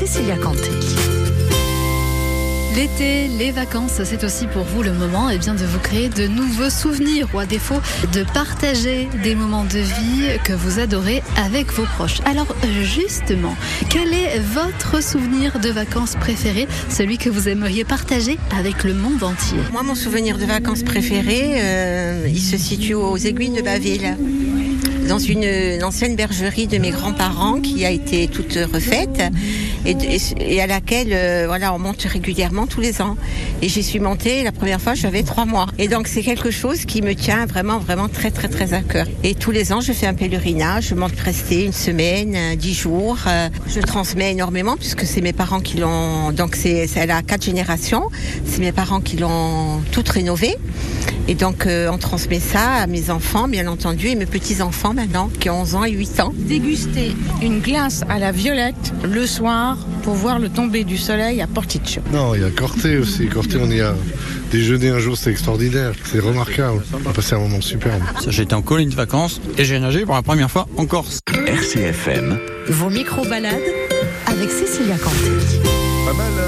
Cécilia Canté. L'été, les vacances, c'est aussi pour vous le moment eh bien, de vous créer de nouveaux souvenirs ou à défaut de partager des moments de vie que vous adorez avec vos proches. Alors justement, quel est votre souvenir de vacances préféré, celui que vous aimeriez partager avec le monde entier? Moi, mon souvenir de vacances préféré, euh, il se situe aux Aiguilles de Baville dans une, ancienne bergerie de mes grands-parents qui a été toute refaite et, à laquelle euh, voilà on monte régulièrement tous les ans. Et j'y suis montée la première fois j'avais trois mois. Et donc c'est quelque chose qui me tient vraiment vraiment très très très à cœur. Et tous les ans je fais un pèlerinage, je monte rester une semaine, euh, dix jours. Je transmets énormément puisque c'est mes parents qui l'ont. Donc c'est elle a quatre générations. C'est mes parents qui l'ont toute rénovée. Et donc euh, on transmet ça à mes enfants bien entendu et mes petits enfants maintenant qui ont 11 ans et 8 ans. Déguster une glace à la violette le soir pour voir le tomber du soleil à Porticcio. Non, il y a Corté aussi. Corté, on y a déjeuné un jour, c'est extraordinaire. C'est remarquable. On a passé un moment superbe. J'étais en colonie de vacances et j'ai nagé pour la première fois en Corse. RCFM. Vos micro-balades avec Cécilia Canté. Pas mal.